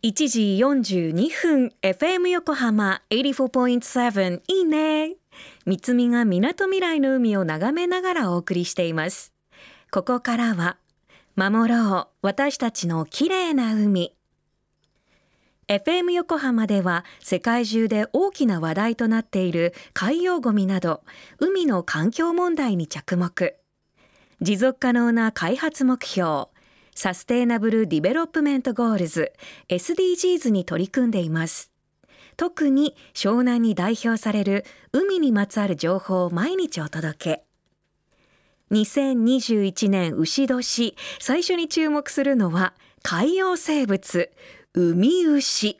1時42分 FM 横浜84.7いいね。三つみが港未来の海を眺めながらお送りしています。ここからは守ろう私たちの綺麗な海。FM 横浜では世界中で大きな話題となっている海洋ゴミなど海の環境問題に着目。持続可能な開発目標Sustainable Development Goals SDGs に取り組んでいます。特に湘南に代表される海にまつわる情報を毎日お届け。2021年牛年最初に注目するのは海洋生物ウミウシ。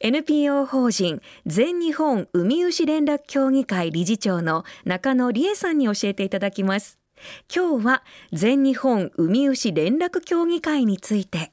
NPO 法人全日本ウミウシ連絡協議会理事長の中野理枝さんに教えていただきます。今日は全日本海牛連絡協議会について。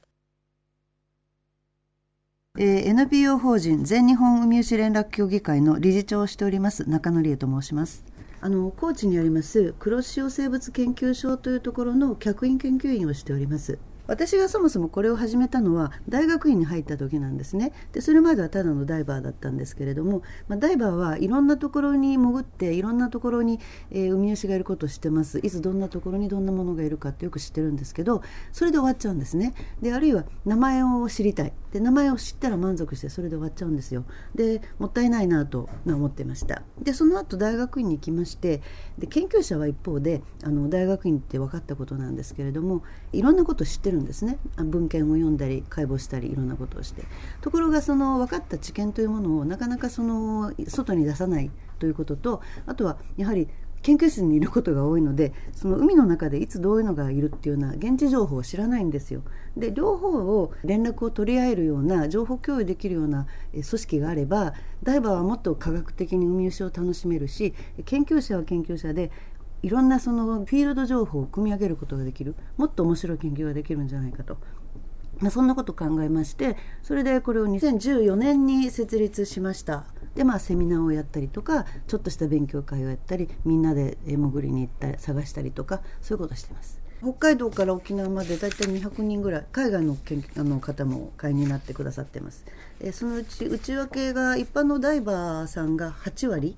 えー、NPO 法人全日本海牛連絡協議会の理事長をしております中野理恵と申します。あの高知にあります黒潮生物研究所というところの客員研究員をしております。私がそもそもこれを始めたのは大学院に入った時なんですね。でそれまではただのダイバーだったんですけれども、まあ、ダイバーはいろんなところに潜っていろんなところに、えー、海牛がいることを知ってます。いつどんなところにどんなものがいるかってよく知ってるんですけどそれで終わっちゃうんですね。であるいは名前を知りたい。で名前を知ったら満足してそれで終わっちゃうんですよ。でもったいないなと思ってました。でその後大学院に行きましてで研究者は一方であの大学院って分かったことなんですけれどもいろんなことを知ってるんですね。文献を読んだり解剖したりいろんなことをして。ところがその分かった知見というものをなかなかその外に出さないということとあとはやはり研究室にいることが多いのでその海の中でいつどういうのがいるっていうような現地情報を知らないんですよ。で両方を連絡を取り合えるような情報共有できるような組織があればダイバーはもっと科学的に海牛を楽しめるし研究者は研究者でいろんなそのフィールド情報を組み上げることができるもっと面白い研究ができるんじゃないかと。まあ、そんなことを考えましてそれでこれを2014年に設立しましたでまあセミナーをやったりとかちょっとした勉強会をやったりみんなで潜りに行ったり探したりとかそういうことをしてます北海道から沖縄までだいたい200人ぐらい海外のあの方も会員になってくださってますえそのうち内訳が一般のダイバーさんが8割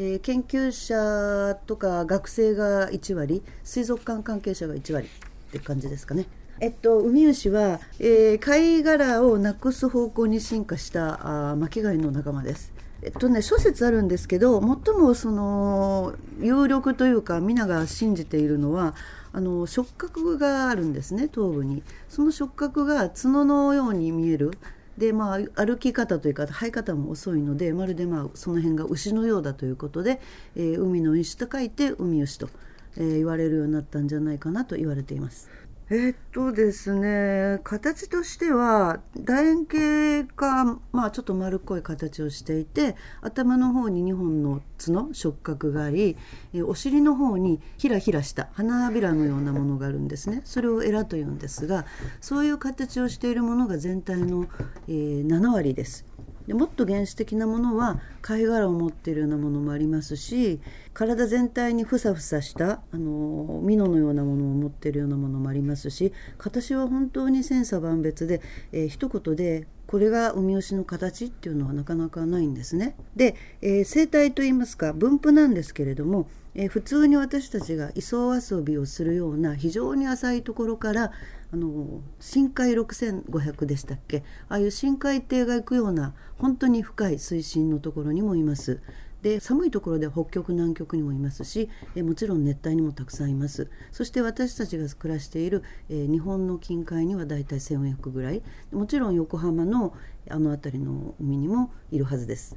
えー、研究者とか学生が1割水族館関係者が1割って感じですかね。えっと、ウミウシは、えー、貝殻をなくす方向に進化したあ巻き貝の仲間です。えっとね、諸説あるんですけど最もその有力というか皆が信じているのはあの触覚があるんですね頭部にその触覚が角のように見えるでまあ歩き方というか生え方も遅いのでまるでまあその辺が牛のようだということで、えー、海の牛と書いて海牛と、えー、言われるようになったんじゃないかなと言われています。えっとですね形としては楕円形か、まあ、ちょっと丸っこい形をしていて頭の方に2本の角触覚がありえお尻の方にひらひらした花びらのようなものがあるんですねそれをエラというんですがそういう形をしているものが全体の、えー、7割です。でもっと原始的なものは貝殻を持っているようなものもありますし体全体にふさふさしたあのミノのようなものを持っているようなものもありますし形は本当に千差万別で、えー、一言でこれがウミウシの形っていうのはなかなかないんですね。で、えー、生態といいますか分布なんですけれども、えー、普通に私たちが磯遊びをするような非常に浅いところからあの深海6500でしたっけ？ああいう深海艇が行くような本当に深い水深のところにもいます。で寒いところで北極南極にもいますしえもちろん熱帯にもたくさんいます。そして私たちが暮らしている、え日本の近海にはだいたい1400ぐらい。もちろん横浜のあの辺りの海にもいるはずです。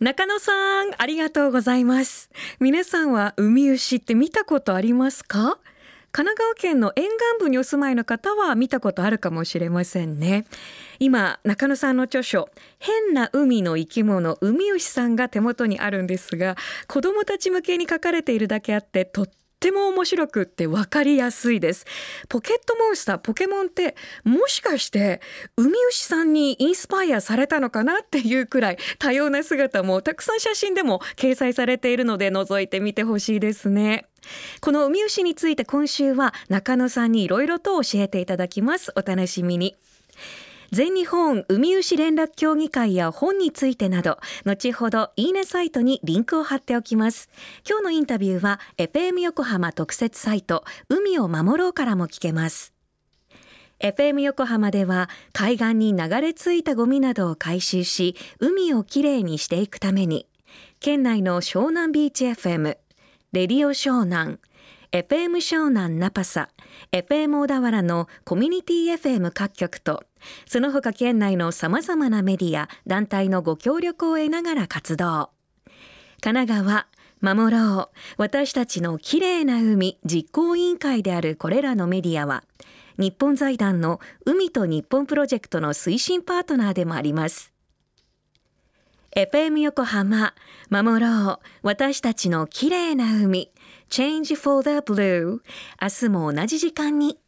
中野さんありがとうございます。皆さんは海牛って見たことありますか？神奈川県の沿岸部にお住まいの方は見たことあるかもしれませんね。今中野さんの著書変な海の生き物海牛さんが手元にあるんですが子どもたち向けに書かれているだけあってとっても面白くって分かりやすいです。ポケットモンスターポケモンってもしかして海牛さんにインスパイアされたのかなっていうくらい多様な姿もたくさん写真でも掲載されているので覗いてみてほしいですね。このウミウシについて今週は中野さんにいろいろと教えていただきます。お楽しみに。全日本海牛連絡協議会や本についてなど後ほどいいねサイトにリンクを貼っておきます今日のインタビューは FM 横浜特設サイト海を守ろうからも聞けます FM 横浜では海岸に流れ着いたゴミなどを回収し海をきれいにしていくために県内の湘南ビーチ FM レディオ湘南 FM 湘南ナパサ FM 小田原のコミュニティ FM 各局とその他県内のさまざまなメディア団体のご協力を得ながら活動。神奈川守ろう私たちのきれいな海実行委員会であるこれらのメディアは日本財団の海と日本プロジェクトの推進パートナーでもあります。FM 横浜守ろう私たちのきれいな海 Change for the Blue 明日も同じ時間に